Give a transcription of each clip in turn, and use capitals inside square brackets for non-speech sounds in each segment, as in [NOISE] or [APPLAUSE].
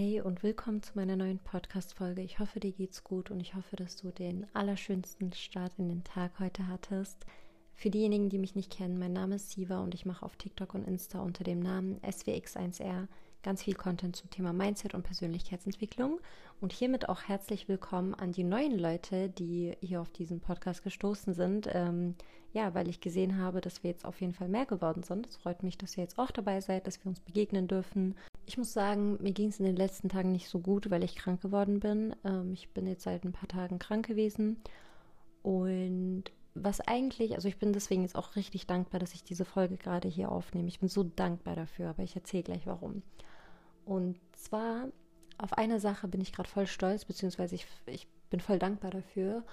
Hey und willkommen zu meiner neuen Podcast-Folge. Ich hoffe, dir geht's gut und ich hoffe, dass du den allerschönsten Start in den Tag heute hattest. Für diejenigen, die mich nicht kennen, mein Name ist Siva und ich mache auf TikTok und Insta unter dem Namen SWX1R ganz viel Content zum Thema Mindset und Persönlichkeitsentwicklung. Und hiermit auch herzlich willkommen an die neuen Leute, die hier auf diesen Podcast gestoßen sind. Ähm, ja, weil ich gesehen habe, dass wir jetzt auf jeden Fall mehr geworden sind. Es freut mich, dass ihr jetzt auch dabei seid, dass wir uns begegnen dürfen ich muss sagen, mir ging es in den letzten Tagen nicht so gut, weil ich krank geworden bin. Ähm, ich bin jetzt seit ein paar Tagen krank gewesen. Und was eigentlich, also ich bin deswegen jetzt auch richtig dankbar, dass ich diese Folge gerade hier aufnehme. Ich bin so dankbar dafür, aber ich erzähle gleich warum. Und zwar auf eine Sache bin ich gerade voll stolz, beziehungsweise ich, ich bin voll dankbar dafür.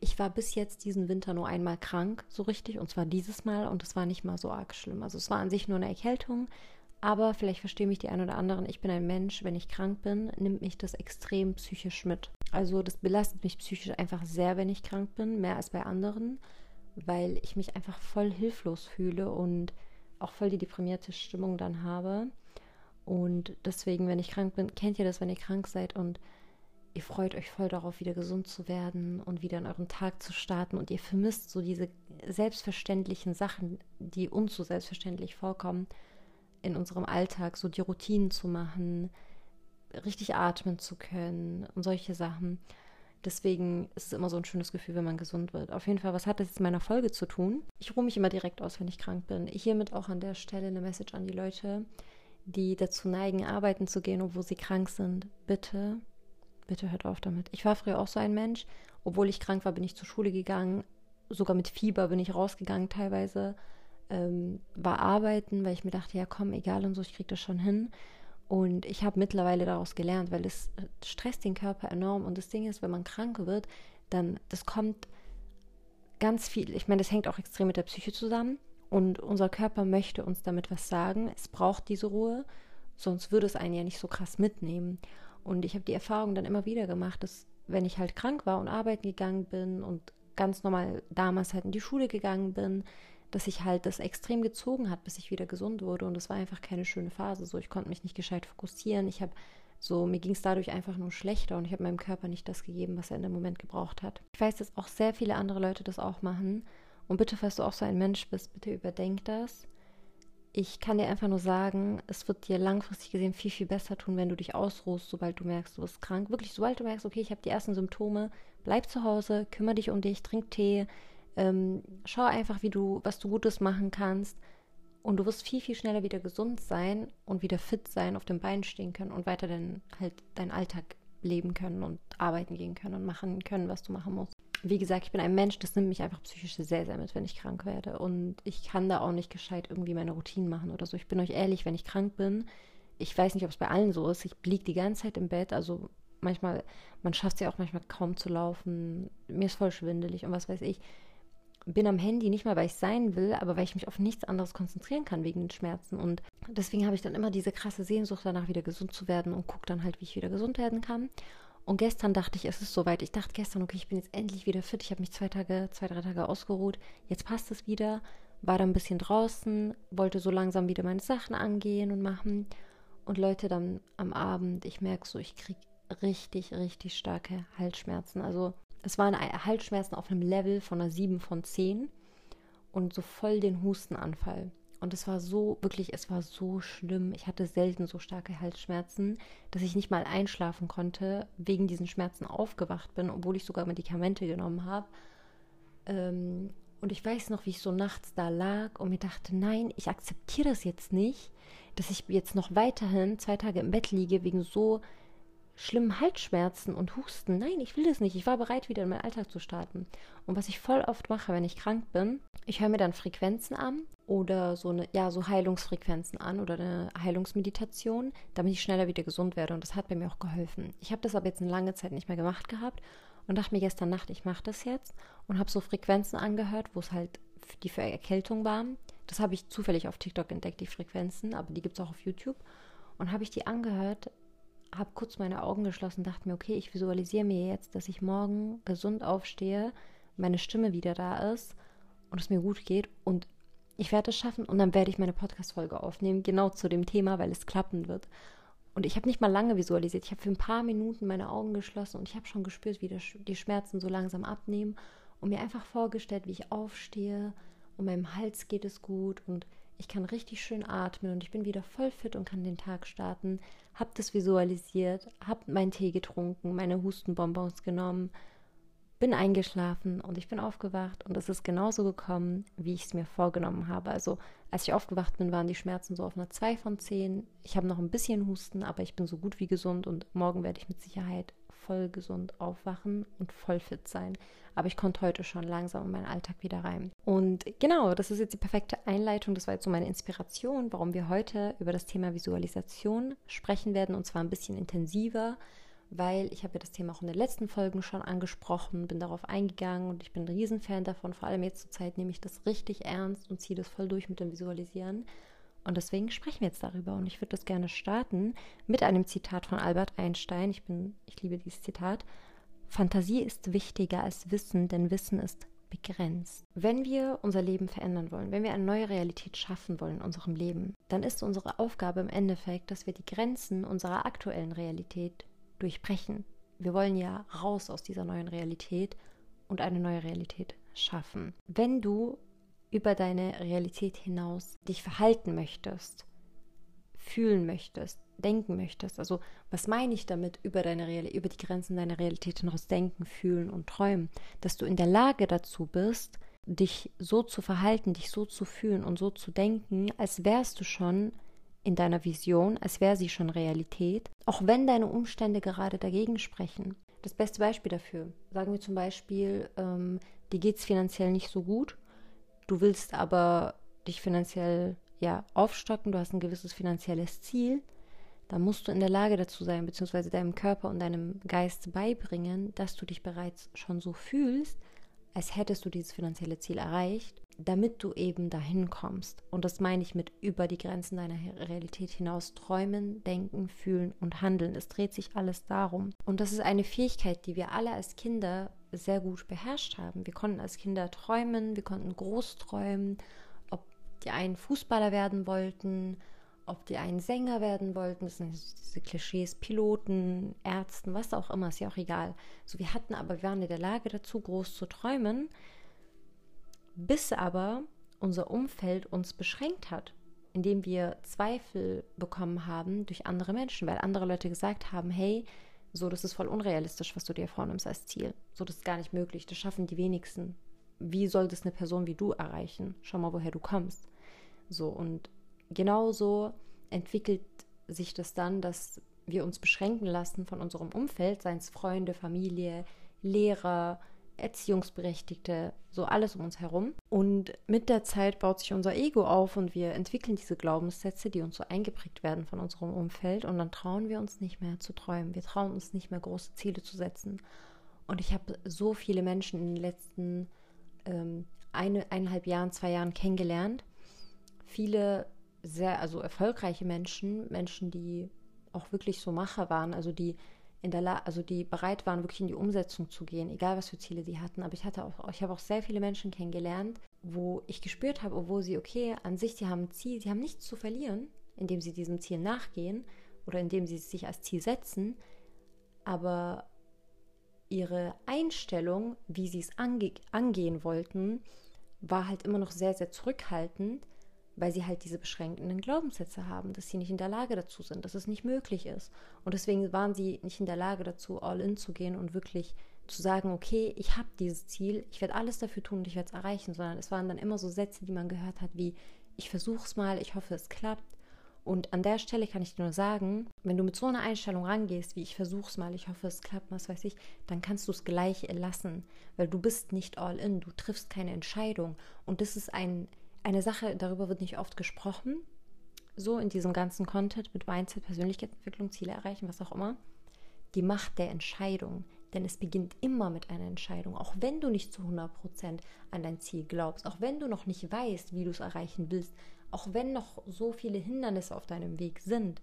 Ich war bis jetzt diesen Winter nur einmal krank, so richtig, und zwar dieses Mal, und es war nicht mal so arg schlimm. Also es war an sich nur eine Erkältung, aber vielleicht verstehen mich die ein oder anderen. Ich bin ein Mensch, wenn ich krank bin, nimmt mich das extrem psychisch mit. Also das belastet mich psychisch einfach sehr, wenn ich krank bin, mehr als bei anderen, weil ich mich einfach voll hilflos fühle und auch voll die deprimierte Stimmung dann habe. Und deswegen, wenn ich krank bin, kennt ihr das, wenn ihr krank seid und ihr freut euch voll darauf, wieder gesund zu werden und wieder in euren Tag zu starten und ihr vermisst so diese selbstverständlichen Sachen, die uns so selbstverständlich vorkommen in unserem Alltag so die Routinen zu machen, richtig atmen zu können und solche Sachen. Deswegen ist es immer so ein schönes Gefühl, wenn man gesund wird. Auf jeden Fall, was hat das jetzt mit meiner Folge zu tun? Ich ruhe mich immer direkt aus, wenn ich krank bin. Hiermit auch an der Stelle eine Message an die Leute, die dazu neigen, arbeiten zu gehen, obwohl sie krank sind. Bitte, bitte hört auf damit. Ich war früher auch so ein Mensch. Obwohl ich krank war, bin ich zur Schule gegangen. Sogar mit Fieber bin ich rausgegangen teilweise ähm, war arbeiten, weil ich mir dachte, ja komm, egal und so, ich kriege das schon hin. Und ich habe mittlerweile daraus gelernt, weil es stresst den Körper enorm. Und das Ding ist, wenn man krank wird, dann, das kommt ganz viel, ich meine, das hängt auch extrem mit der Psyche zusammen. Und unser Körper möchte uns damit was sagen. Es braucht diese Ruhe, sonst würde es einen ja nicht so krass mitnehmen. Und ich habe die Erfahrung dann immer wieder gemacht, dass wenn ich halt krank war und arbeiten gegangen bin und ganz normal damals halt in die Schule gegangen bin, dass sich halt das extrem gezogen hat, bis ich wieder gesund wurde. Und es war einfach keine schöne Phase. So, ich konnte mich nicht gescheit fokussieren. Ich habe so, mir ging es dadurch einfach nur schlechter und ich habe meinem Körper nicht das gegeben, was er in dem Moment gebraucht hat. Ich weiß, dass auch sehr viele andere Leute das auch machen. Und bitte, falls du auch so ein Mensch bist, bitte überdenk das. Ich kann dir einfach nur sagen, es wird dir langfristig gesehen viel, viel besser tun, wenn du dich ausruhst, sobald du merkst, du bist krank. Wirklich, sobald du merkst, okay, ich habe die ersten Symptome, bleib zu Hause, kümmere dich um dich, trink Tee, ähm, schau einfach, wie du, was du Gutes machen kannst. Und du wirst viel, viel schneller wieder gesund sein und wieder fit sein, auf den Beinen stehen können und weiter dann halt deinen Alltag leben können und arbeiten gehen können und machen können, was du machen musst. Wie gesagt, ich bin ein Mensch, das nimmt mich einfach psychisch sehr, sehr mit, wenn ich krank werde. Und ich kann da auch nicht gescheit irgendwie meine Routinen machen oder so. Ich bin euch ehrlich, wenn ich krank bin, ich weiß nicht, ob es bei allen so ist, ich liege die ganze Zeit im Bett, also manchmal, man schafft es ja auch manchmal kaum zu laufen, mir ist voll schwindelig und was weiß ich bin am Handy nicht mal, weil ich sein will, aber weil ich mich auf nichts anderes konzentrieren kann wegen den Schmerzen. Und deswegen habe ich dann immer diese krasse Sehnsucht danach, wieder gesund zu werden und gucke dann halt, wie ich wieder gesund werden kann. Und gestern dachte ich, es ist soweit. Ich dachte gestern, okay, ich bin jetzt endlich wieder fit. Ich habe mich zwei Tage, zwei, drei Tage ausgeruht. Jetzt passt es wieder. War dann ein bisschen draußen, wollte so langsam wieder meine Sachen angehen und machen. Und Leute, dann am Abend, ich merke so, ich kriege richtig, richtig starke Halsschmerzen. Also es waren Halsschmerzen auf einem Level von einer 7 von 10 und so voll den Hustenanfall. Und es war so, wirklich, es war so schlimm. Ich hatte selten so starke Halsschmerzen, dass ich nicht mal einschlafen konnte, wegen diesen Schmerzen aufgewacht bin, obwohl ich sogar Medikamente genommen habe. Ähm, und ich weiß noch, wie ich so nachts da lag und mir dachte, nein, ich akzeptiere das jetzt nicht, dass ich jetzt noch weiterhin zwei Tage im Bett liege wegen so schlimmen Halsschmerzen und Husten. Nein, ich will das nicht. Ich war bereit, wieder in meinen Alltag zu starten. Und was ich voll oft mache, wenn ich krank bin, ich höre mir dann Frequenzen an oder so eine, ja, so Heilungsfrequenzen an oder eine Heilungsmeditation, damit ich schneller wieder gesund werde. Und das hat bei mir auch geholfen. Ich habe das aber jetzt eine lange Zeit nicht mehr gemacht gehabt und dachte mir gestern Nacht, ich mache das jetzt und habe so Frequenzen angehört, wo es halt die für Erkältung waren. Das habe ich zufällig auf TikTok entdeckt, die Frequenzen, aber die gibt es auch auf YouTube. Und habe ich die angehört, habe kurz meine Augen geschlossen, dachte mir, okay, ich visualisiere mir jetzt, dass ich morgen gesund aufstehe, meine Stimme wieder da ist und es mir gut geht und ich werde es schaffen und dann werde ich meine Podcast-Folge aufnehmen, genau zu dem Thema, weil es klappen wird. Und ich habe nicht mal lange visualisiert. Ich habe für ein paar Minuten meine Augen geschlossen und ich habe schon gespürt, wie die Schmerzen so langsam abnehmen und mir einfach vorgestellt, wie ich aufstehe und meinem Hals geht es gut und ich kann richtig schön atmen und ich bin wieder voll fit und kann den Tag starten. Hab das visualisiert, hab meinen Tee getrunken, meine Hustenbonbons genommen bin eingeschlafen und ich bin aufgewacht und es ist genauso gekommen, wie ich es mir vorgenommen habe. Also als ich aufgewacht bin, waren die Schmerzen so auf einer 2 von 10. Ich habe noch ein bisschen Husten, aber ich bin so gut wie gesund und morgen werde ich mit Sicherheit voll gesund aufwachen und voll fit sein. Aber ich konnte heute schon langsam in meinen Alltag wieder rein. Und genau, das ist jetzt die perfekte Einleitung. Das war jetzt so meine Inspiration, warum wir heute über das Thema Visualisation sprechen werden und zwar ein bisschen intensiver weil ich habe ja das Thema auch in den letzten Folgen schon angesprochen, bin darauf eingegangen und ich bin ein Riesenfan davon. Vor allem jetzt zur Zeit nehme ich das richtig ernst und ziehe das voll durch mit dem Visualisieren. Und deswegen sprechen wir jetzt darüber. Und ich würde das gerne starten mit einem Zitat von Albert Einstein. Ich bin, ich liebe dieses Zitat. Fantasie ist wichtiger als Wissen, denn Wissen ist begrenzt. Wenn wir unser Leben verändern wollen, wenn wir eine neue Realität schaffen wollen in unserem Leben, dann ist unsere Aufgabe im Endeffekt, dass wir die Grenzen unserer aktuellen Realität durchbrechen. Wir wollen ja raus aus dieser neuen Realität und eine neue Realität schaffen. Wenn du über deine Realität hinaus dich verhalten möchtest, fühlen möchtest, denken möchtest, also was meine ich damit über deine Real über die Grenzen deiner Realität hinaus denken, fühlen und träumen, dass du in der Lage dazu bist, dich so zu verhalten, dich so zu fühlen und so zu denken, als wärst du schon in deiner Vision, als wäre sie schon Realität, auch wenn deine Umstände gerade dagegen sprechen. Das beste Beispiel dafür, sagen wir zum Beispiel, ähm, dir geht es finanziell nicht so gut, du willst aber dich finanziell ja aufstocken, du hast ein gewisses finanzielles Ziel, dann musst du in der Lage dazu sein, beziehungsweise deinem Körper und deinem Geist beibringen, dass du dich bereits schon so fühlst, als hättest du dieses finanzielle Ziel erreicht damit du eben dahin kommst. Und das meine ich mit über die Grenzen deiner Realität hinaus träumen, denken, fühlen und handeln. Es dreht sich alles darum. Und das ist eine Fähigkeit, die wir alle als Kinder sehr gut beherrscht haben. Wir konnten als Kinder träumen, wir konnten groß träumen, ob die einen Fußballer werden wollten, ob die einen Sänger werden wollten, das sind diese Klischees, Piloten, Ärzten, was auch immer, ist ja auch egal. So, wir hatten aber, wir waren in der Lage dazu, groß zu träumen bis aber unser Umfeld uns beschränkt hat, indem wir Zweifel bekommen haben durch andere Menschen, weil andere Leute gesagt haben, hey, so, das ist voll unrealistisch, was du dir vornimmst als Ziel. So, das ist gar nicht möglich, das schaffen die wenigsten. Wie soll das eine Person wie du erreichen? Schau mal, woher du kommst. So, und genauso entwickelt sich das dann, dass wir uns beschränken lassen von unserem Umfeld, seien es Freunde, Familie, Lehrer, Erziehungsberechtigte, so alles um uns herum. Und mit der Zeit baut sich unser Ego auf und wir entwickeln diese Glaubenssätze, die uns so eingeprägt werden von unserem Umfeld. Und dann trauen wir uns nicht mehr zu träumen. Wir trauen uns nicht mehr große Ziele zu setzen. Und ich habe so viele Menschen in den letzten ähm, eine, eineinhalb Jahren, zwei Jahren kennengelernt. Viele sehr, also erfolgreiche Menschen, Menschen, die auch wirklich so Macher waren, also die in der La also die bereit waren, wirklich in die Umsetzung zu gehen, egal was für Ziele sie hatten. Aber ich hatte auch, ich habe auch sehr viele Menschen kennengelernt, wo ich gespürt habe, obwohl sie, okay, an sich, sie haben ein Ziel, sie haben nichts zu verlieren, indem sie diesem Ziel nachgehen oder indem sie sich als Ziel setzen, aber ihre Einstellung, wie sie es ange angehen wollten, war halt immer noch sehr, sehr zurückhaltend weil sie halt diese beschränkenden Glaubenssätze haben, dass sie nicht in der Lage dazu sind, dass es nicht möglich ist. Und deswegen waren sie nicht in der Lage dazu, all in zu gehen und wirklich zu sagen, okay, ich habe dieses Ziel, ich werde alles dafür tun und ich werde es erreichen, sondern es waren dann immer so Sätze, die man gehört hat, wie ich versuche es mal, ich hoffe, es klappt. Und an der Stelle kann ich dir nur sagen, wenn du mit so einer Einstellung rangehst, wie ich versuche es mal, ich hoffe, es klappt, was weiß ich, dann kannst du es gleich lassen, weil du bist nicht all in, du triffst keine Entscheidung. Und das ist ein eine Sache, darüber wird nicht oft gesprochen, so in diesem ganzen Content mit Mindset, Persönlichkeitsentwicklung, Ziele erreichen, was auch immer, die Macht der Entscheidung. Denn es beginnt immer mit einer Entscheidung, auch wenn du nicht zu 100% an dein Ziel glaubst, auch wenn du noch nicht weißt, wie du es erreichen willst, auch wenn noch so viele Hindernisse auf deinem Weg sind.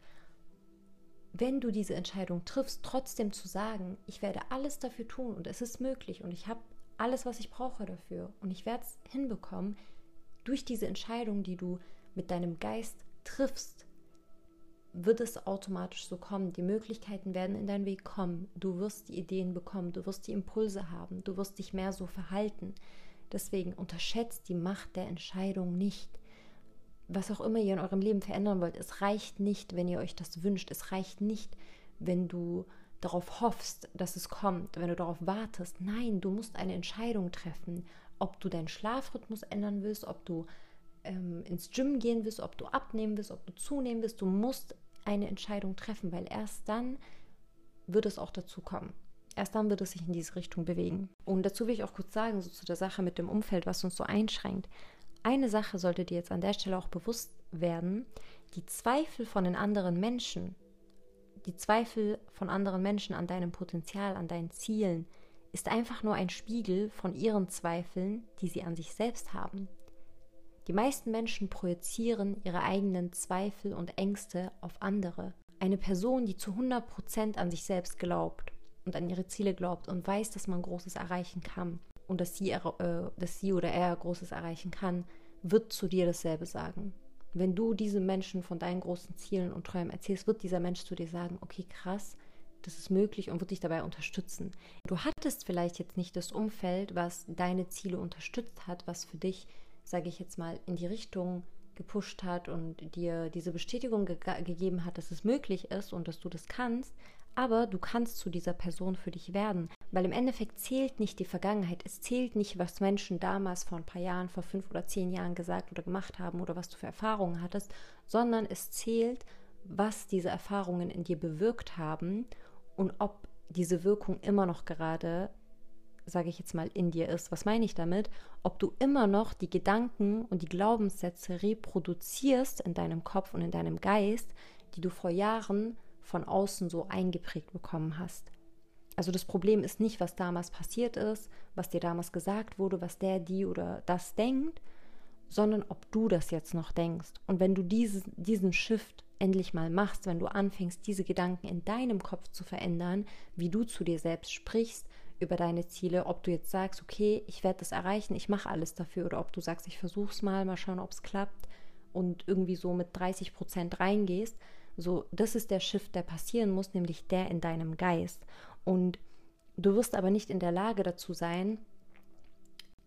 Wenn du diese Entscheidung triffst, trotzdem zu sagen, ich werde alles dafür tun und es ist möglich und ich habe alles, was ich brauche dafür und ich werde es hinbekommen, durch diese Entscheidung, die du mit deinem Geist triffst, wird es automatisch so kommen. Die Möglichkeiten werden in deinen Weg kommen. Du wirst die Ideen bekommen, du wirst die Impulse haben, du wirst dich mehr so verhalten. Deswegen unterschätzt die Macht der Entscheidung nicht. Was auch immer ihr in eurem Leben verändern wollt, es reicht nicht, wenn ihr euch das wünscht. Es reicht nicht, wenn du darauf hoffst, dass es kommt, wenn du darauf wartest. Nein, du musst eine Entscheidung treffen, ob du deinen Schlafrhythmus ändern willst, ob du ähm, ins Gym gehen willst, ob du abnehmen willst, ob du zunehmen willst. Du musst eine Entscheidung treffen, weil erst dann wird es auch dazu kommen. Erst dann wird es sich in diese Richtung bewegen. Und dazu will ich auch kurz sagen, so zu der Sache mit dem Umfeld, was uns so einschränkt. Eine Sache sollte dir jetzt an der Stelle auch bewusst werden. Die Zweifel von den anderen Menschen, die Zweifel von anderen Menschen an deinem Potenzial, an deinen Zielen, ist einfach nur ein Spiegel von ihren Zweifeln, die sie an sich selbst haben. Die meisten Menschen projizieren ihre eigenen Zweifel und Ängste auf andere. Eine Person, die zu 100% an sich selbst glaubt und an ihre Ziele glaubt und weiß, dass man Großes erreichen kann und dass sie, äh, dass sie oder er Großes erreichen kann, wird zu dir dasselbe sagen. Wenn du diesem Menschen von deinen großen Zielen und Träumen erzählst, wird dieser Mensch zu dir sagen, okay, krass, das ist möglich und wird dich dabei unterstützen. Du hattest vielleicht jetzt nicht das Umfeld, was deine Ziele unterstützt hat, was für dich sage ich jetzt mal, in die Richtung gepusht hat und dir diese Bestätigung ge gegeben hat, dass es möglich ist und dass du das kannst, aber du kannst zu dieser Person für dich werden. Weil im Endeffekt zählt nicht die Vergangenheit. Es zählt nicht, was Menschen damals vor ein paar Jahren, vor fünf oder zehn Jahren gesagt oder gemacht haben oder was du für Erfahrungen hattest, sondern es zählt, was diese Erfahrungen in dir bewirkt haben und ob diese Wirkung immer noch gerade sage ich jetzt mal, in dir ist. Was meine ich damit? Ob du immer noch die Gedanken und die Glaubenssätze reproduzierst in deinem Kopf und in deinem Geist, die du vor Jahren von außen so eingeprägt bekommen hast. Also das Problem ist nicht, was damals passiert ist, was dir damals gesagt wurde, was der, die oder das denkt, sondern ob du das jetzt noch denkst. Und wenn du dieses, diesen Shift endlich mal machst, wenn du anfängst, diese Gedanken in deinem Kopf zu verändern, wie du zu dir selbst sprichst, über deine Ziele, ob du jetzt sagst, okay, ich werde das erreichen, ich mache alles dafür, oder ob du sagst, ich versuche es mal, mal schauen, ob es klappt und irgendwie so mit 30 Prozent reingehst. So, das ist der Shift, der passieren muss, nämlich der in deinem Geist. Und du wirst aber nicht in der Lage dazu sein,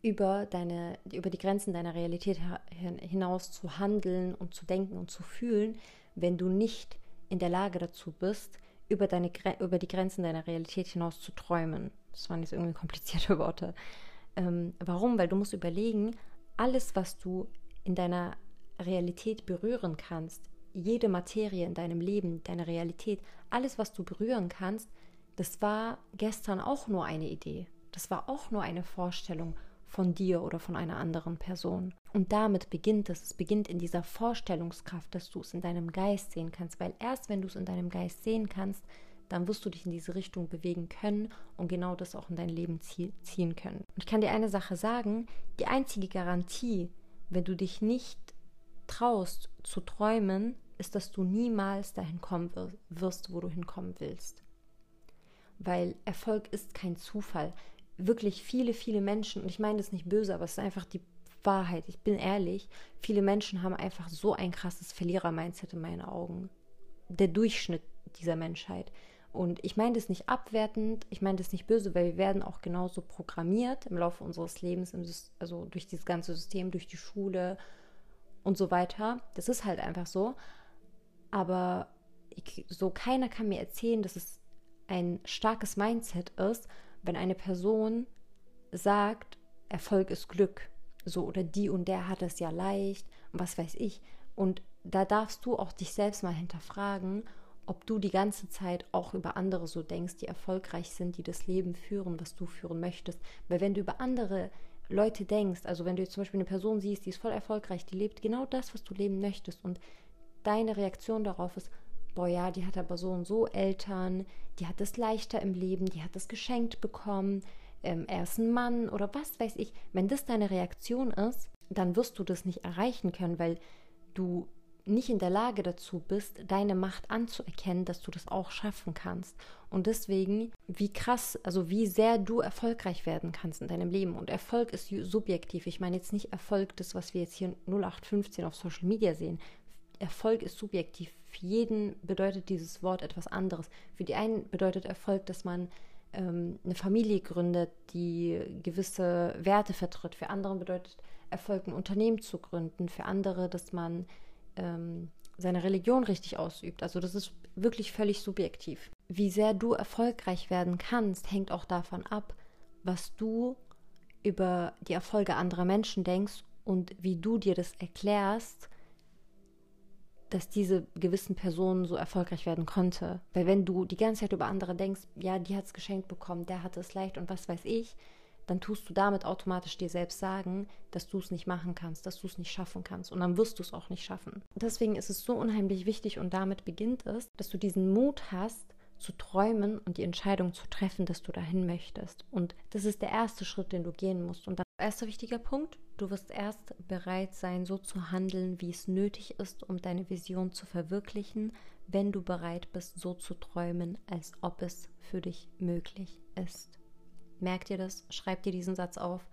über deine, über die Grenzen deiner Realität hinaus zu handeln und zu denken und zu fühlen, wenn du nicht in der Lage dazu bist, über, deine, über die Grenzen deiner Realität hinaus zu träumen. Das waren jetzt irgendwie [LAUGHS] komplizierte Worte. Ähm, warum? Weil du musst überlegen, alles, was du in deiner Realität berühren kannst, jede Materie in deinem Leben, deine Realität, alles, was du berühren kannst, das war gestern auch nur eine Idee. Das war auch nur eine Vorstellung von dir oder von einer anderen Person. Und damit beginnt es. Es beginnt in dieser Vorstellungskraft, dass du es in deinem Geist sehen kannst, weil erst wenn du es in deinem Geist sehen kannst, dann wirst du dich in diese Richtung bewegen können und genau das auch in dein Leben ziehen können. Und ich kann dir eine Sache sagen, die einzige Garantie, wenn du dich nicht traust zu träumen, ist, dass du niemals dahin kommen wirst, wo du hinkommen willst. Weil Erfolg ist kein Zufall. Wirklich viele, viele Menschen, und ich meine das nicht böse, aber es ist einfach die Wahrheit, ich bin ehrlich, viele Menschen haben einfach so ein krasses Verlierer-Mindset in meinen Augen. Der Durchschnitt dieser Menschheit. Und ich meine das nicht abwertend, ich meine das nicht böse, weil wir werden auch genauso programmiert im Laufe unseres Lebens, also durch dieses ganze System, durch die Schule und so weiter. Das ist halt einfach so. Aber ich, so keiner kann mir erzählen, dass es ein starkes Mindset ist, wenn eine Person sagt, Erfolg ist Glück. So, oder die und der hat es ja leicht was weiß ich. Und da darfst du auch dich selbst mal hinterfragen ob du die ganze Zeit auch über andere so denkst, die erfolgreich sind, die das Leben führen, was du führen möchtest. Weil wenn du über andere Leute denkst, also wenn du jetzt zum Beispiel eine Person siehst, die ist voll erfolgreich, die lebt genau das, was du leben möchtest und deine Reaktion darauf ist, boah ja, die hat aber so und so Eltern, die hat es leichter im Leben, die hat es geschenkt bekommen, ähm, er ist ein Mann oder was weiß ich. Wenn das deine Reaktion ist, dann wirst du das nicht erreichen können, weil du nicht in der Lage dazu bist, deine Macht anzuerkennen, dass du das auch schaffen kannst. Und deswegen, wie krass, also wie sehr du erfolgreich werden kannst in deinem Leben. Und Erfolg ist subjektiv. Ich meine jetzt nicht Erfolg, das, was wir jetzt hier 0815 auf Social Media sehen. Erfolg ist subjektiv. Für jeden bedeutet dieses Wort etwas anderes. Für die einen bedeutet Erfolg, dass man ähm, eine Familie gründet, die gewisse Werte vertritt. Für andere bedeutet Erfolg, ein Unternehmen zu gründen. Für andere, dass man ähm, seine Religion richtig ausübt. Also das ist wirklich völlig subjektiv. Wie sehr du erfolgreich werden kannst, hängt auch davon ab, was du über die Erfolge anderer Menschen denkst und wie du dir das erklärst, dass diese gewissen Personen so erfolgreich werden konnte. Weil wenn du die ganze Zeit über andere denkst, ja, die hat es geschenkt bekommen, der hatte es leicht und was weiß ich, dann tust du damit automatisch dir selbst sagen, dass du es nicht machen kannst, dass du es nicht schaffen kannst und dann wirst du es auch nicht schaffen. Deswegen ist es so unheimlich wichtig und damit beginnt es, dass du diesen Mut hast, zu träumen und die Entscheidung zu treffen, dass du dahin möchtest. Und das ist der erste Schritt, den du gehen musst. Und erster wichtiger Punkt, du wirst erst bereit sein, so zu handeln, wie es nötig ist, um deine Vision zu verwirklichen, wenn du bereit bist, so zu träumen, als ob es für dich möglich ist. Merk dir das, schreib dir diesen Satz auf,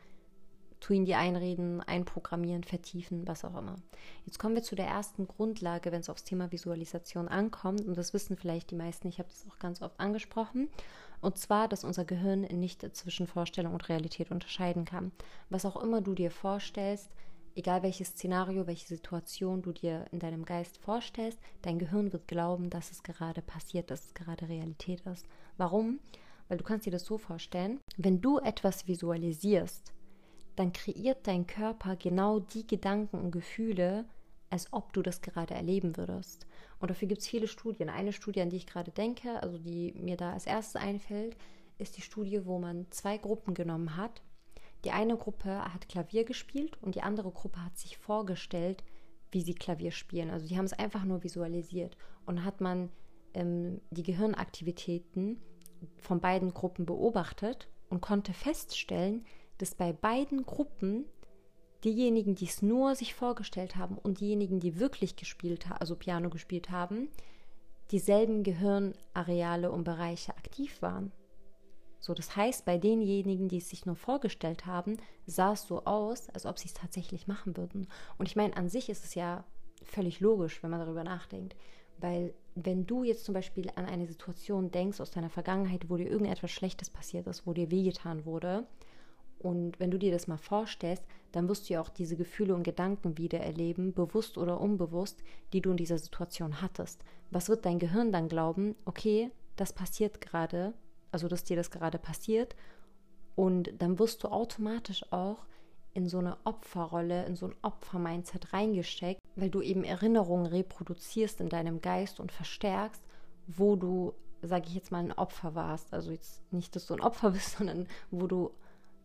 tu ihn dir einreden, einprogrammieren, vertiefen, was auch immer. Jetzt kommen wir zu der ersten Grundlage, wenn es aufs Thema Visualisation ankommt. Und das wissen vielleicht die meisten, ich habe das auch ganz oft angesprochen. Und zwar, dass unser Gehirn nicht zwischen Vorstellung und Realität unterscheiden kann. Was auch immer du dir vorstellst, egal welches Szenario, welche Situation du dir in deinem Geist vorstellst, dein Gehirn wird glauben, dass es gerade passiert, dass es gerade Realität ist. Warum? Weil du kannst dir das so vorstellen, wenn du etwas visualisierst, dann kreiert dein Körper genau die Gedanken und Gefühle, als ob du das gerade erleben würdest. Und dafür gibt es viele Studien. Eine Studie, an die ich gerade denke, also die mir da als erstes einfällt, ist die Studie, wo man zwei Gruppen genommen hat. Die eine Gruppe hat Klavier gespielt und die andere Gruppe hat sich vorgestellt, wie sie Klavier spielen. Also die haben es einfach nur visualisiert. Und hat man ähm, die Gehirnaktivitäten von beiden Gruppen beobachtet und konnte feststellen, dass bei beiden Gruppen diejenigen, die es nur sich vorgestellt haben und diejenigen, die wirklich gespielt haben, also Piano gespielt haben, dieselben Gehirnareale und Bereiche aktiv waren. So, das heißt, bei denjenigen, die es sich nur vorgestellt haben, sah es so aus, als ob sie es tatsächlich machen würden. Und ich meine, an sich ist es ja völlig logisch, wenn man darüber nachdenkt. Weil wenn du jetzt zum Beispiel an eine Situation denkst aus deiner Vergangenheit, wo dir irgendetwas Schlechtes passiert ist, wo dir wehgetan wurde, und wenn du dir das mal vorstellst, dann wirst du ja auch diese Gefühle und Gedanken wieder erleben, bewusst oder unbewusst, die du in dieser Situation hattest. Was wird dein Gehirn dann glauben? Okay, das passiert gerade, also dass dir das gerade passiert. Und dann wirst du automatisch auch in so eine Opferrolle, in so ein Opfer-Mindset reingesteckt, weil du eben Erinnerungen reproduzierst in deinem Geist und verstärkst, wo du, sage ich jetzt mal, ein Opfer warst. Also jetzt nicht, dass du ein Opfer [LAUGHS] bist, sondern wo du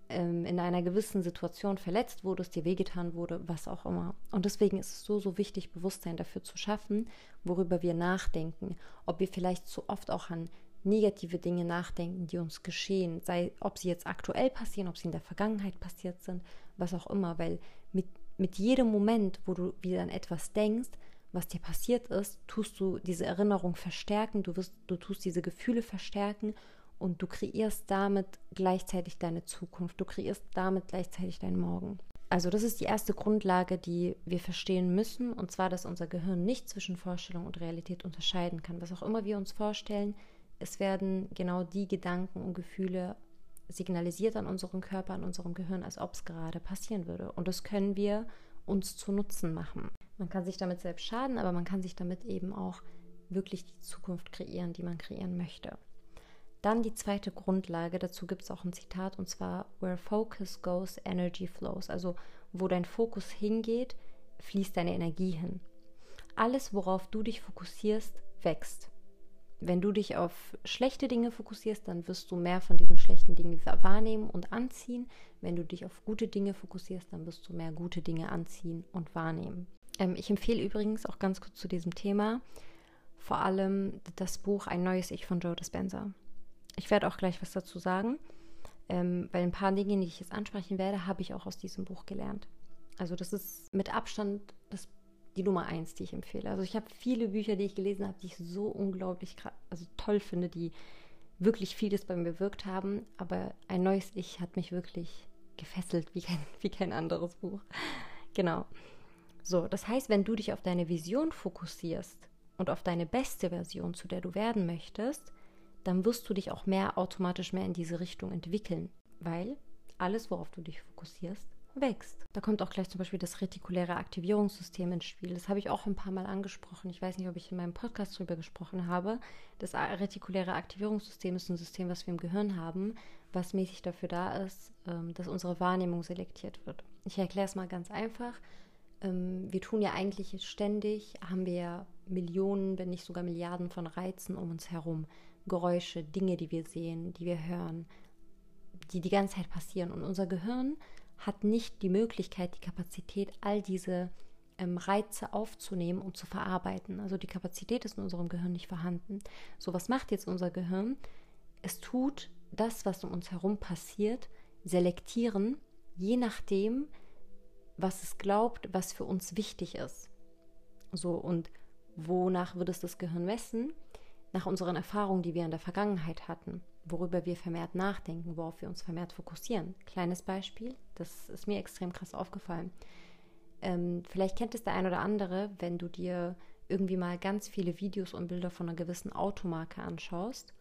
ähm, in einer gewissen Situation verletzt wurdest, dir wehgetan wurde, was auch immer. Und deswegen ist es so, so wichtig, Bewusstsein dafür zu schaffen, worüber wir nachdenken. Ob wir vielleicht zu oft auch an negative Dinge nachdenken, die uns geschehen, sei ob sie jetzt aktuell passieren, ob sie in der Vergangenheit passiert sind, was auch immer, weil mit, mit jedem Moment, wo du wieder an etwas denkst, was dir passiert ist, tust du diese Erinnerung verstärken, du, wirst, du tust diese Gefühle verstärken und du kreierst damit gleichzeitig deine Zukunft, du kreierst damit gleichzeitig deinen Morgen. Also das ist die erste Grundlage, die wir verstehen müssen, und zwar, dass unser Gehirn nicht zwischen Vorstellung und Realität unterscheiden kann. Was auch immer wir uns vorstellen, es werden genau die Gedanken und Gefühle signalisiert an unserem Körper, an unserem Gehirn, als ob es gerade passieren würde. Und das können wir uns zu Nutzen machen. Man kann sich damit selbst schaden, aber man kann sich damit eben auch wirklich die Zukunft kreieren, die man kreieren möchte. Dann die zweite Grundlage, dazu gibt es auch ein Zitat und zwar, Where focus goes, energy flows. Also wo dein Fokus hingeht, fließt deine Energie hin. Alles, worauf du dich fokussierst, wächst. Wenn du dich auf schlechte Dinge fokussierst, dann wirst du mehr von diesen schlechten Dingen wahrnehmen und anziehen. Wenn du dich auf gute Dinge fokussierst, dann wirst du mehr gute Dinge anziehen und wahrnehmen. Ähm, ich empfehle übrigens auch ganz kurz zu diesem Thema vor allem das Buch Ein neues Ich von Joe Dispenza. Ich werde auch gleich was dazu sagen, ähm, weil ein paar Dinge, die ich jetzt ansprechen werde, habe ich auch aus diesem Buch gelernt. Also das ist mit Abstand das, die Nummer eins, die ich empfehle. Also ich habe viele Bücher, die ich gelesen habe, die ich so unglaublich also toll finde, die wirklich vieles bei mir bewirkt haben. Aber ein neues Ich hat mich wirklich gefesselt wie kein, [LAUGHS] wie kein anderes Buch. Genau. So, das heißt, wenn du dich auf deine Vision fokussierst und auf deine beste Version, zu der du werden möchtest, dann wirst du dich auch mehr automatisch mehr in diese Richtung entwickeln, weil alles, worauf du dich fokussierst, wächst. Da kommt auch gleich zum Beispiel das retikuläre Aktivierungssystem ins Spiel. Das habe ich auch ein paar Mal angesprochen. Ich weiß nicht, ob ich in meinem Podcast darüber gesprochen habe. Das retikuläre Aktivierungssystem ist ein System, was wir im Gehirn haben, was mäßig dafür da ist, ähm, dass unsere Wahrnehmung selektiert wird. Ich erkläre es mal ganz einfach. Ähm, wir tun ja eigentlich ständig, haben wir Millionen, wenn nicht sogar Milliarden von Reizen um uns herum. Geräusche, Dinge, die wir sehen, die wir hören, die die ganze Zeit passieren. Und unser Gehirn hat nicht die Möglichkeit, die Kapazität, all diese ähm, Reize aufzunehmen und zu verarbeiten. Also die Kapazität ist in unserem Gehirn nicht vorhanden. So, was macht jetzt unser Gehirn? Es tut das, was um uns herum passiert, selektieren, je nachdem, was es glaubt, was für uns wichtig ist. So, und wonach wird es das Gehirn messen? Nach unseren Erfahrungen, die wir in der Vergangenheit hatten worüber wir vermehrt nachdenken, worauf wir uns vermehrt fokussieren. Kleines Beispiel, das ist mir extrem krass aufgefallen. Ähm, vielleicht kennt es der ein oder andere, wenn du dir irgendwie mal ganz viele Videos und Bilder von einer gewissen Automarke anschaust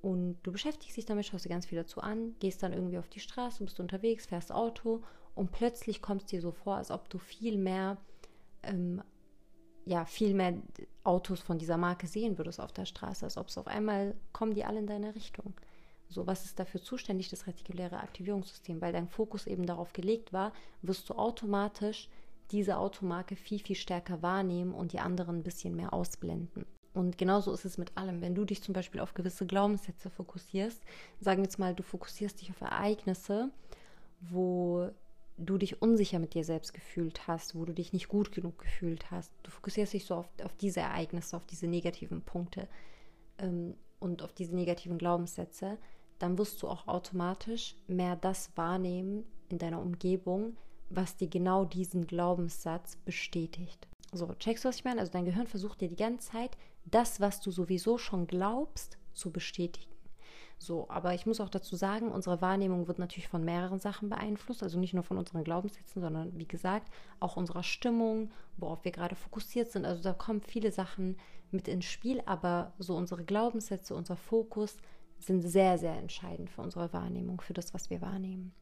und du beschäftigst dich damit, schaust dir ganz viel dazu an, gehst dann irgendwie auf die Straße, bist unterwegs, fährst Auto und plötzlich kommt es dir so vor, als ob du viel mehr ähm, ja, viel mehr Autos von dieser Marke sehen würdest auf der Straße, als ob es auf einmal kommen die alle in deine Richtung. So, was ist dafür zuständig, das retikuläre Aktivierungssystem? Weil dein Fokus eben darauf gelegt war, wirst du automatisch diese Automarke viel, viel stärker wahrnehmen und die anderen ein bisschen mehr ausblenden. Und genauso ist es mit allem. Wenn du dich zum Beispiel auf gewisse Glaubenssätze fokussierst, sagen wir jetzt mal, du fokussierst dich auf Ereignisse, wo du dich unsicher mit dir selbst gefühlt hast, wo du dich nicht gut genug gefühlt hast. Du fokussierst dich so auf, auf diese Ereignisse, auf diese negativen Punkte ähm, und auf diese negativen Glaubenssätze, dann wirst du auch automatisch mehr das wahrnehmen in deiner Umgebung, was dir genau diesen Glaubenssatz bestätigt. So, checkst du, was ich meine? Also dein Gehirn versucht dir die ganze Zeit, das, was du sowieso schon glaubst, zu bestätigen. So, aber ich muss auch dazu sagen, unsere Wahrnehmung wird natürlich von mehreren Sachen beeinflusst, also nicht nur von unseren Glaubenssätzen, sondern wie gesagt auch unserer Stimmung, worauf wir gerade fokussiert sind. Also da kommen viele Sachen mit ins Spiel, aber so unsere Glaubenssätze, unser Fokus sind sehr, sehr entscheidend für unsere Wahrnehmung, für das, was wir wahrnehmen.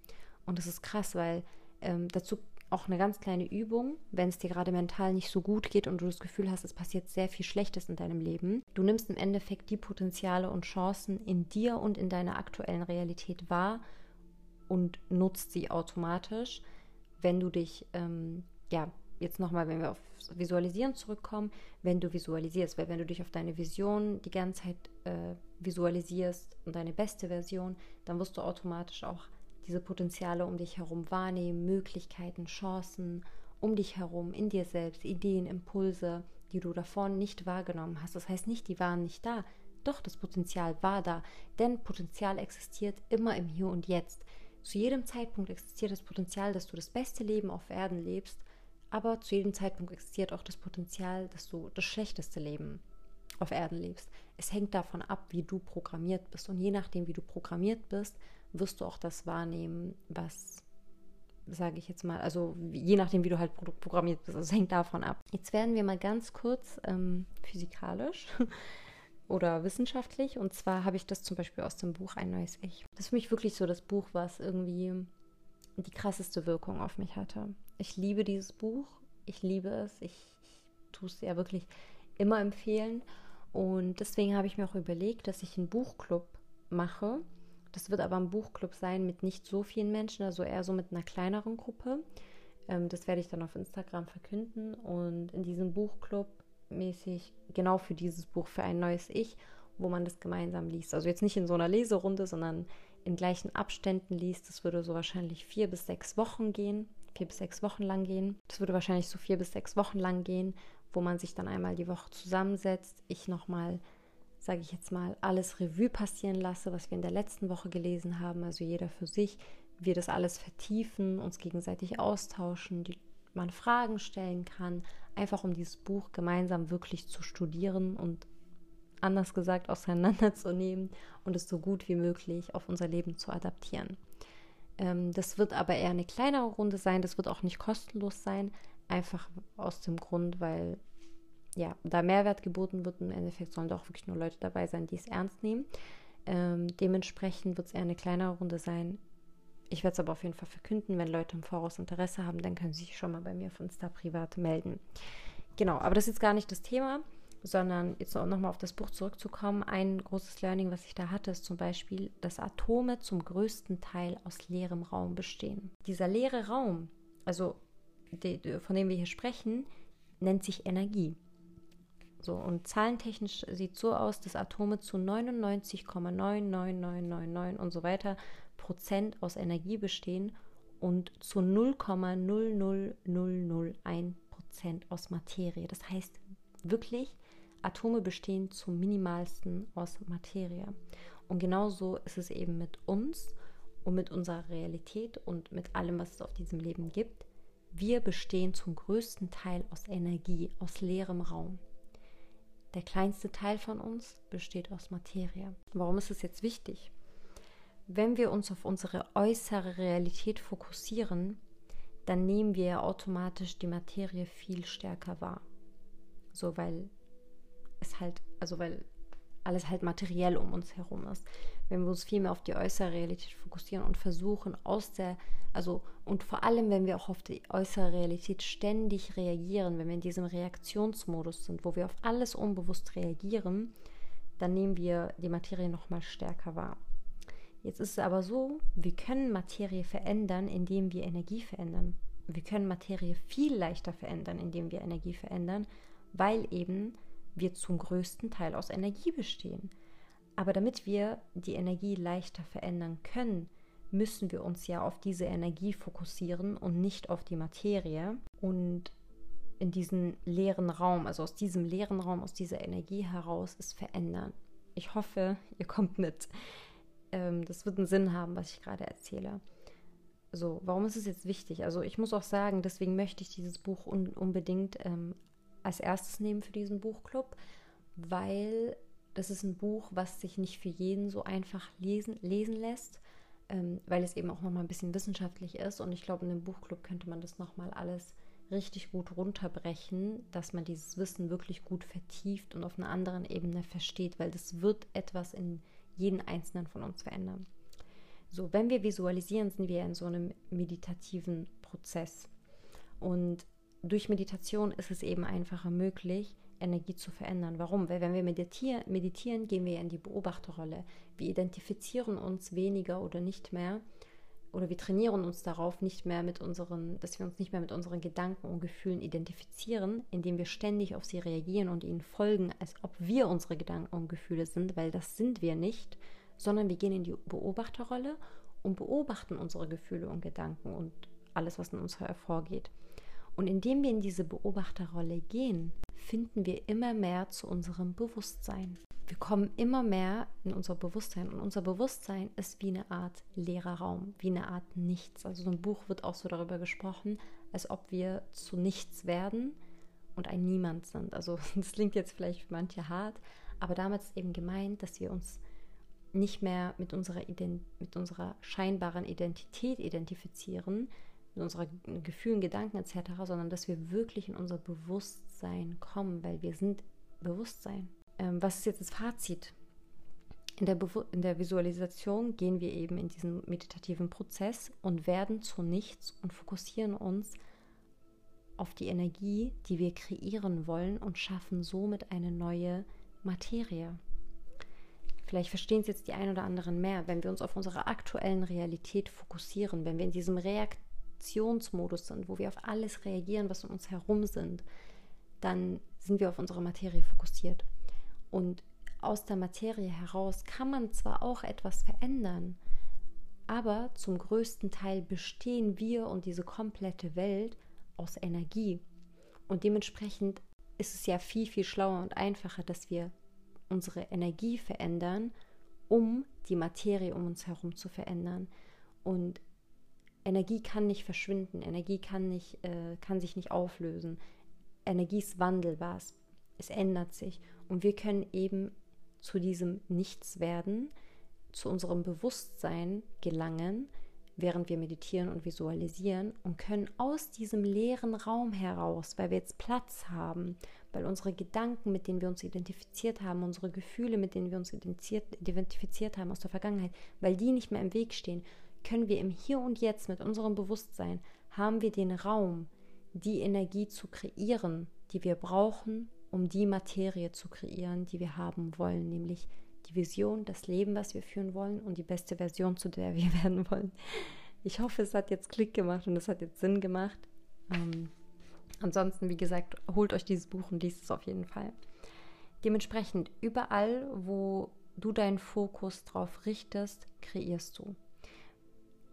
Und das ist krass, weil ähm, dazu auch eine ganz kleine Übung, wenn es dir gerade mental nicht so gut geht und du das Gefühl hast, es passiert sehr viel Schlechtes in deinem Leben. Du nimmst im Endeffekt die Potenziale und Chancen in dir und in deiner aktuellen Realität wahr und nutzt sie automatisch, wenn du dich, ähm, ja, jetzt nochmal, wenn wir auf Visualisieren zurückkommen, wenn du visualisierst, weil wenn du dich auf deine Vision die ganze Zeit äh, visualisierst und deine beste Version, dann wirst du automatisch auch diese Potenziale um dich herum wahrnehmen, Möglichkeiten, Chancen um dich herum, in dir selbst, Ideen, Impulse, die du davor nicht wahrgenommen hast. Das heißt nicht, die waren nicht da. Doch, das Potenzial war da, denn Potenzial existiert immer im Hier und Jetzt. Zu jedem Zeitpunkt existiert das Potenzial, dass du das beste Leben auf Erden lebst, aber zu jedem Zeitpunkt existiert auch das Potenzial, dass du das schlechteste Leben auf Erden lebst. Es hängt davon ab, wie du programmiert bist. Und je nachdem, wie du programmiert bist, wirst du auch das wahrnehmen, was, sage ich jetzt mal, also je nachdem, wie du halt programmiert bist. Es hängt davon ab. Jetzt werden wir mal ganz kurz ähm, physikalisch [LAUGHS] oder wissenschaftlich. Und zwar habe ich das zum Beispiel aus dem Buch Ein neues Ich. Das ist für mich wirklich so das Buch, was irgendwie die krasseste Wirkung auf mich hatte. Ich liebe dieses Buch. Ich liebe es. Ich, ich tue es ja wirklich immer empfehlen. Und deswegen habe ich mir auch überlegt, dass ich einen Buchclub mache das wird aber ein Buchclub sein mit nicht so vielen Menschen, also eher so mit einer kleineren Gruppe. Ähm, das werde ich dann auf Instagram verkünden. Und in diesem Buchclub mäßig genau für dieses Buch, für ein neues Ich, wo man das gemeinsam liest. Also jetzt nicht in so einer Leserunde, sondern in gleichen Abständen liest. Das würde so wahrscheinlich vier bis sechs Wochen gehen, vier bis sechs Wochen lang gehen. Das würde wahrscheinlich so vier bis sechs Wochen lang gehen, wo man sich dann einmal die Woche zusammensetzt. Ich nochmal sage ich jetzt mal, alles Revue passieren lasse, was wir in der letzten Woche gelesen haben, also jeder für sich, wir das alles vertiefen, uns gegenseitig austauschen, die man Fragen stellen kann, einfach um dieses Buch gemeinsam wirklich zu studieren und anders gesagt auseinanderzunehmen und es so gut wie möglich auf unser Leben zu adaptieren. Ähm, das wird aber eher eine kleinere Runde sein, das wird auch nicht kostenlos sein, Einfach aus dem Grund, weil ja, da Mehrwert geboten wird, im Endeffekt sollen doch wirklich nur Leute dabei sein, die es ernst nehmen. Ähm, dementsprechend wird es eher eine kleinere Runde sein. Ich werde es aber auf jeden Fall verkünden. Wenn Leute im Voraus Interesse haben, dann können sie sich schon mal bei mir auf Insta privat melden. Genau, aber das ist jetzt gar nicht das Thema, sondern jetzt nochmal auf das Buch zurückzukommen. Ein großes Learning, was ich da hatte, ist zum Beispiel, dass Atome zum größten Teil aus leerem Raum bestehen. Dieser leere Raum, also die, von dem wir hier sprechen, nennt sich Energie. So, und zahlentechnisch sieht so aus, dass Atome zu 99,99999 und so weiter Prozent aus Energie bestehen und zu 0,00001 Prozent aus Materie. Das heißt wirklich, Atome bestehen zum minimalsten aus Materie. Und genauso ist es eben mit uns und mit unserer Realität und mit allem, was es auf diesem Leben gibt. Wir bestehen zum größten Teil aus Energie, aus leerem Raum. Der kleinste Teil von uns besteht aus Materie. Warum ist es jetzt wichtig? Wenn wir uns auf unsere äußere Realität fokussieren, dann nehmen wir ja automatisch die Materie viel stärker wahr. So, weil es halt, also weil alles halt materiell um uns herum ist. Wenn wir uns viel mehr auf die äußere Realität fokussieren und versuchen aus der, also und vor allem, wenn wir auch auf die äußere Realität ständig reagieren, wenn wir in diesem Reaktionsmodus sind, wo wir auf alles unbewusst reagieren, dann nehmen wir die Materie noch mal stärker wahr. Jetzt ist es aber so, wir können Materie verändern, indem wir Energie verändern. Wir können Materie viel leichter verändern, indem wir Energie verändern, weil eben wir zum größten Teil aus Energie bestehen. Aber damit wir die Energie leichter verändern können, müssen wir uns ja auf diese Energie fokussieren und nicht auf die Materie und in diesen leeren Raum, also aus diesem leeren Raum, aus dieser Energie heraus es verändern. Ich hoffe, ihr kommt mit. Ähm, das wird einen Sinn haben, was ich gerade erzähle. So, warum ist es jetzt wichtig? Also ich muss auch sagen, deswegen möchte ich dieses Buch un unbedingt ähm, als erstes nehmen für diesen Buchclub, weil das ist ein Buch, was sich nicht für jeden so einfach lesen, lesen lässt, ähm, weil es eben auch nochmal ein bisschen wissenschaftlich ist. Und ich glaube, in einem Buchclub könnte man das nochmal alles richtig gut runterbrechen, dass man dieses Wissen wirklich gut vertieft und auf einer anderen Ebene versteht, weil das wird etwas in jeden einzelnen von uns verändern. So, wenn wir visualisieren, sind wir in so einem meditativen Prozess. Und durch Meditation ist es eben einfacher möglich, Energie zu verändern. Warum? Weil wenn wir meditieren, meditieren, gehen wir in die Beobachterrolle. Wir identifizieren uns weniger oder nicht mehr oder wir trainieren uns darauf, nicht mehr mit unseren, dass wir uns nicht mehr mit unseren Gedanken und Gefühlen identifizieren, indem wir ständig auf sie reagieren und ihnen folgen, als ob wir unsere Gedanken und Gefühle sind, weil das sind wir nicht, sondern wir gehen in die Beobachterrolle und beobachten unsere Gefühle und Gedanken und alles, was in uns hervorgeht. Und indem wir in diese Beobachterrolle gehen, finden wir immer mehr zu unserem Bewusstsein. Wir kommen immer mehr in unser Bewusstsein und unser Bewusstsein ist wie eine Art leerer Raum, wie eine Art Nichts. Also so ein Buch wird auch so darüber gesprochen, als ob wir zu nichts werden und ein Niemand sind. Also [LAUGHS] das klingt jetzt vielleicht für manche hart, aber damals eben gemeint, dass wir uns nicht mehr mit unserer, Ident mit unserer scheinbaren Identität identifizieren, mit unseren Gefühlen, Gedanken etc., sondern dass wir wirklich in unser Bewusstsein kommen, weil wir sind Bewusstsein. Ähm, was ist jetzt das Fazit? In der, in der Visualisation gehen wir eben in diesen meditativen Prozess und werden zu nichts und fokussieren uns auf die Energie, die wir kreieren wollen und schaffen somit eine neue Materie. Vielleicht verstehen es jetzt die ein oder anderen mehr, wenn wir uns auf unsere aktuellen Realität fokussieren, wenn wir in diesem Reakt Reaktionsmodus sind, wo wir auf alles reagieren, was um uns herum sind, dann sind wir auf unsere Materie fokussiert. Und aus der Materie heraus kann man zwar auch etwas verändern, aber zum größten Teil bestehen wir und diese komplette Welt aus Energie. Und dementsprechend ist es ja viel, viel schlauer und einfacher, dass wir unsere Energie verändern, um die Materie um uns herum zu verändern. Und Energie kann nicht verschwinden, Energie kann, nicht, äh, kann sich nicht auflösen. Energie ist wandelbar, es, es ändert sich. Und wir können eben zu diesem Nichts werden, zu unserem Bewusstsein gelangen, während wir meditieren und visualisieren und können aus diesem leeren Raum heraus, weil wir jetzt Platz haben, weil unsere Gedanken, mit denen wir uns identifiziert haben, unsere Gefühle, mit denen wir uns identifiziert haben aus der Vergangenheit, weil die nicht mehr im Weg stehen, können wir im Hier und Jetzt mit unserem Bewusstsein, haben wir den Raum, die Energie zu kreieren, die wir brauchen, um die Materie zu kreieren, die wir haben wollen, nämlich die Vision, das Leben, was wir führen wollen und die beste Version, zu der wir [LAUGHS] werden wollen. Ich hoffe, es hat jetzt Klick gemacht und es hat jetzt Sinn gemacht. Ähm, ansonsten, wie gesagt, holt euch dieses Buch und liest es auf jeden Fall. Dementsprechend, überall, wo du deinen Fokus drauf richtest, kreierst du.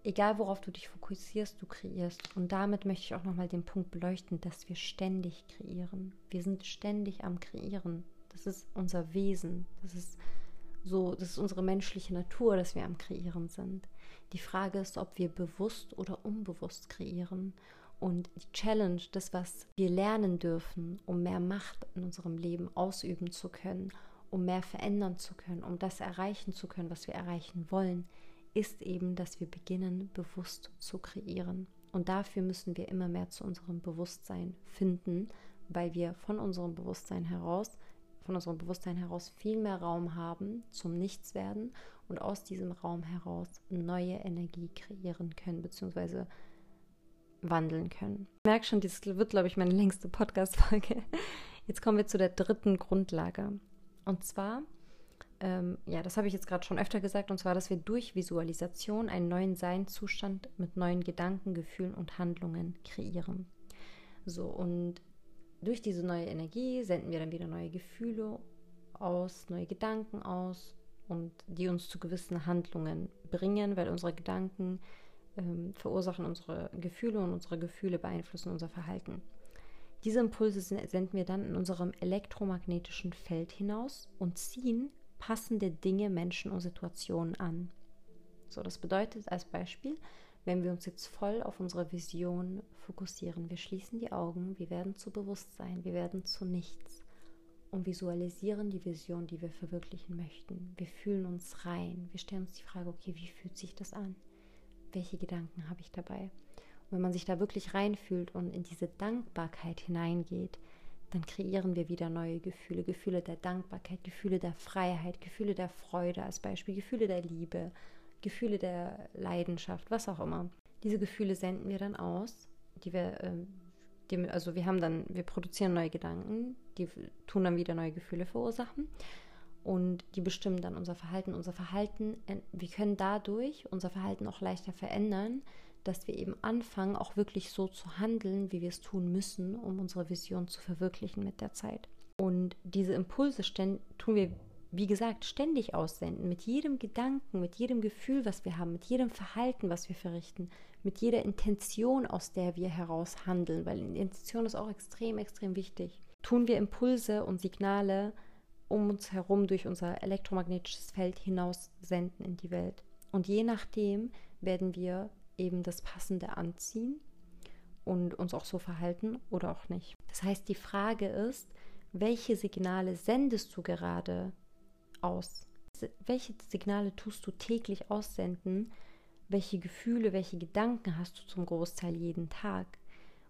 Egal worauf du dich fokussierst, du kreierst. Und damit möchte ich auch nochmal den Punkt beleuchten, dass wir ständig kreieren. Wir sind ständig am Kreieren. Das ist unser Wesen. Das ist so, das ist unsere menschliche Natur, dass wir am Kreieren sind. Die Frage ist, ob wir bewusst oder unbewusst kreieren. Und die Challenge, das, was wir lernen dürfen, um mehr Macht in unserem Leben ausüben zu können, um mehr verändern zu können, um das erreichen zu können, was wir erreichen wollen, ist eben, dass wir beginnen, bewusst zu kreieren. Und dafür müssen wir immer mehr zu unserem Bewusstsein finden, weil wir von unserem Bewusstsein heraus von unserem Bewusstsein heraus viel mehr Raum haben zum Nichtswerden und aus diesem Raum heraus neue Energie kreieren können, beziehungsweise wandeln können. Ich merke schon, das wird, glaube ich, meine längste Podcast-Folge. Jetzt kommen wir zu der dritten Grundlage. Und zwar, ähm, ja, das habe ich jetzt gerade schon öfter gesagt, und zwar, dass wir durch Visualisation einen neuen Seinzustand mit neuen Gedanken, Gefühlen und Handlungen kreieren. So, und durch diese neue Energie senden wir dann wieder neue Gefühle aus, neue Gedanken aus und die uns zu gewissen Handlungen bringen, weil unsere Gedanken ähm, verursachen unsere Gefühle und unsere Gefühle beeinflussen unser Verhalten. Diese Impulse senden wir dann in unserem elektromagnetischen Feld hinaus und ziehen passende Dinge, Menschen und Situationen an. So, das bedeutet als Beispiel, wenn wir uns jetzt voll auf unsere Vision fokussieren, wir schließen die Augen, wir werden zu Bewusstsein, wir werden zu nichts und visualisieren die Vision, die wir verwirklichen möchten. Wir fühlen uns rein, wir stellen uns die Frage, okay, wie fühlt sich das an? Welche Gedanken habe ich dabei? Und wenn man sich da wirklich reinfühlt und in diese Dankbarkeit hineingeht, dann kreieren wir wieder neue Gefühle, Gefühle der Dankbarkeit, Gefühle der Freiheit, Gefühle der Freude als Beispiel, Gefühle der Liebe Gefühle der Leidenschaft, was auch immer. Diese Gefühle senden wir dann aus, die wir, äh, die, also wir haben dann, wir produzieren neue Gedanken, die tun dann wieder neue Gefühle verursachen und die bestimmen dann unser Verhalten. Unser Verhalten, wir können dadurch unser Verhalten auch leichter verändern, dass wir eben anfangen, auch wirklich so zu handeln, wie wir es tun müssen, um unsere Vision zu verwirklichen mit der Zeit. Und diese Impulse tun wir wie gesagt, ständig aussenden, mit jedem Gedanken, mit jedem Gefühl, was wir haben, mit jedem Verhalten, was wir verrichten, mit jeder Intention, aus der wir heraus handeln, weil Intention ist auch extrem, extrem wichtig. Tun wir Impulse und Signale um uns herum durch unser elektromagnetisches Feld hinaus senden in die Welt. Und je nachdem werden wir eben das Passende anziehen und uns auch so verhalten oder auch nicht. Das heißt, die Frage ist, welche Signale sendest du gerade aus? Welche Signale tust du täglich aussenden? Welche Gefühle, welche Gedanken hast du zum Großteil jeden Tag?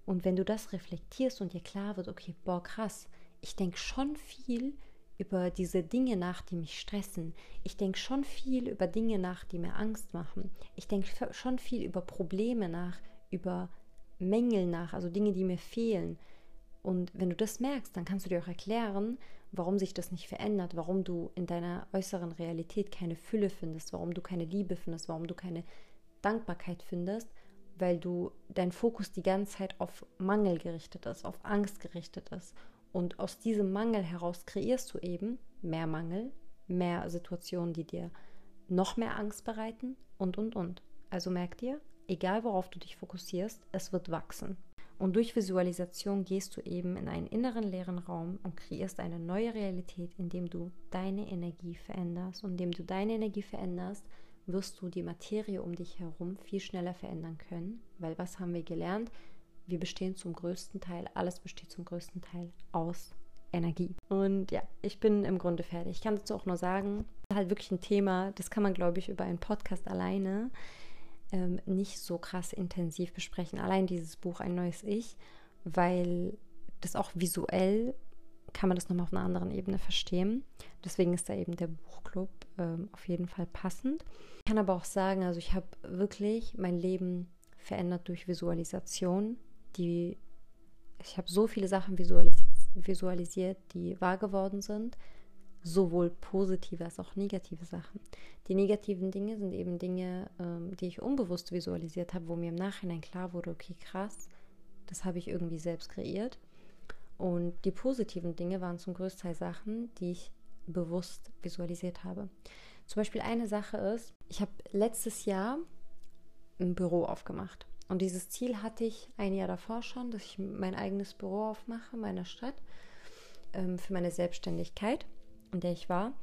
Und wenn du das reflektierst und dir klar wird, okay, boah, krass, ich denke schon viel über diese Dinge nach, die mich stressen. Ich denke schon viel über Dinge nach, die mir Angst machen. Ich denke schon viel über Probleme nach, über Mängel nach, also Dinge, die mir fehlen. Und wenn du das merkst, dann kannst du dir auch erklären, warum sich das nicht verändert, warum du in deiner äußeren Realität keine Fülle findest, warum du keine Liebe findest, warum du keine Dankbarkeit findest, weil du dein Fokus die ganze Zeit auf Mangel gerichtet ist, auf Angst gerichtet ist. Und aus diesem Mangel heraus kreierst du eben mehr Mangel, mehr Situationen, die dir noch mehr Angst bereiten und, und, und. Also merk dir, egal worauf du dich fokussierst, es wird wachsen. Und durch Visualisation gehst du eben in einen inneren leeren Raum und kreierst eine neue Realität, indem du deine Energie veränderst. Und indem du deine Energie veränderst, wirst du die Materie um dich herum viel schneller verändern können. Weil was haben wir gelernt? Wir bestehen zum größten Teil, alles besteht zum größten Teil aus Energie. Und ja, ich bin im Grunde fertig. Ich kann dazu auch nur sagen, halt wirklich ein Thema, das kann man, glaube ich, über einen Podcast alleine ähm, nicht so krass intensiv besprechen. Allein dieses Buch Ein neues Ich, weil das auch visuell kann man das nochmal auf einer anderen Ebene verstehen. Deswegen ist da eben der Buchclub ähm, auf jeden Fall passend. Ich kann aber auch sagen, also ich habe wirklich mein Leben verändert durch Visualisation. Die, ich habe so viele Sachen visualis visualisiert, die wahr geworden sind. Sowohl positive als auch negative Sachen. Die negativen Dinge sind eben Dinge, ähm, die ich unbewusst visualisiert habe, wo mir im Nachhinein klar wurde, okay, krass, das habe ich irgendwie selbst kreiert. Und die positiven Dinge waren zum Großteil Sachen, die ich bewusst visualisiert habe. Zum Beispiel eine Sache ist, ich habe letztes Jahr ein Büro aufgemacht. Und dieses Ziel hatte ich ein Jahr davor schon, dass ich mein eigenes Büro aufmache in meiner Stadt ähm, für meine Selbstständigkeit, in der ich war.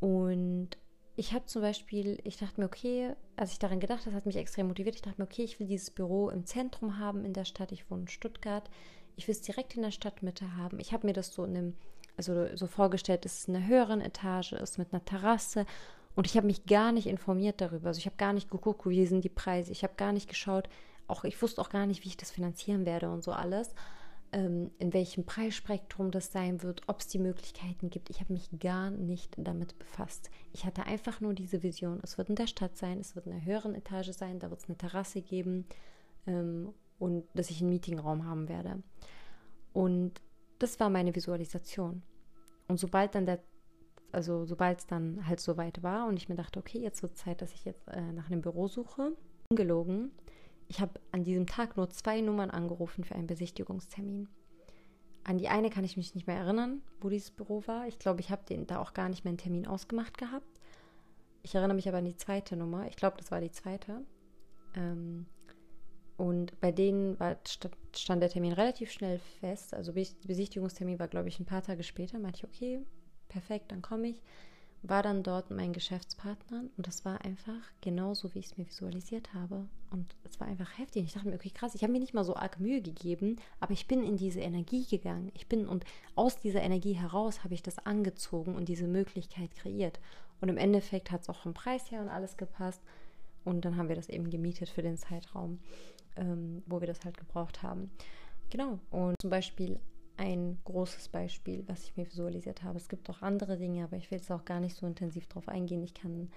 Und ich habe zum Beispiel, ich dachte mir, okay, als ich daran gedacht habe, das hat mich extrem motiviert. Ich dachte mir, okay, ich will dieses Büro im Zentrum haben in der Stadt. Ich wohne in Stuttgart ich will es direkt in der Stadtmitte haben. Ich habe mir das so in einem, also so vorgestellt, dass es in einer höheren Etage ist mit einer Terrasse. Und ich habe mich gar nicht informiert darüber. Also ich habe gar nicht geguckt, wie sind die Preise. Ich habe gar nicht geschaut. Auch ich wusste auch gar nicht, wie ich das finanzieren werde und so alles. Ähm, in welchem Preisspektrum das sein wird, ob es die Möglichkeiten gibt. Ich habe mich gar nicht damit befasst. Ich hatte einfach nur diese Vision. Es wird in der Stadt sein, es wird in einer höheren Etage sein, da wird es eine Terrasse geben. Ähm, und dass ich einen Meetingraum haben werde. Und das war meine Visualisation. Und sobald dann der, also sobald es dann halt so weit war und ich mir dachte, okay, jetzt wird Zeit, dass ich jetzt äh, nach einem Büro suche, ungelogen, ich habe an diesem Tag nur zwei Nummern angerufen für einen Besichtigungstermin. An die eine kann ich mich nicht mehr erinnern, wo dieses Büro war. Ich glaube, ich habe da auch gar nicht mehr einen Termin ausgemacht gehabt. Ich erinnere mich aber an die zweite Nummer. Ich glaube, das war die zweite. Ähm, und bei denen war, stand der Termin relativ schnell fest. Also Besichtigungstermin war, glaube ich, ein paar Tage später. Meinte ich, okay, perfekt, dann komme ich. War dann dort mit meinen Geschäftspartnern und das war einfach genauso, wie ich es mir visualisiert habe. Und es war einfach heftig. Ich dachte mir, okay, krass, ich habe mir nicht mal so arg Mühe gegeben, aber ich bin in diese Energie gegangen. Ich bin und aus dieser Energie heraus habe ich das angezogen und diese Möglichkeit kreiert. Und im Endeffekt hat es auch vom Preis her und alles gepasst. Und dann haben wir das eben gemietet für den Zeitraum ähm, wo wir das halt gebraucht haben. Genau. Und zum Beispiel ein großes Beispiel, was ich mir visualisiert habe. Es gibt auch andere Dinge, aber ich will jetzt auch gar nicht so intensiv drauf eingehen. Ich kann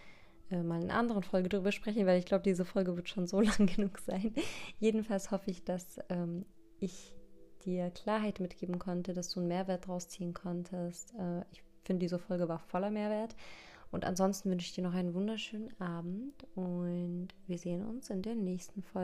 äh, mal in einer anderen Folge darüber sprechen, weil ich glaube, diese Folge wird schon so [LAUGHS] lang genug sein. Jedenfalls hoffe ich, dass ähm, ich dir Klarheit mitgeben konnte, dass du einen Mehrwert draus ziehen konntest. Äh, ich finde, diese Folge war voller Mehrwert. Und ansonsten wünsche ich dir noch einen wunderschönen Abend und wir sehen uns in der nächsten Folge.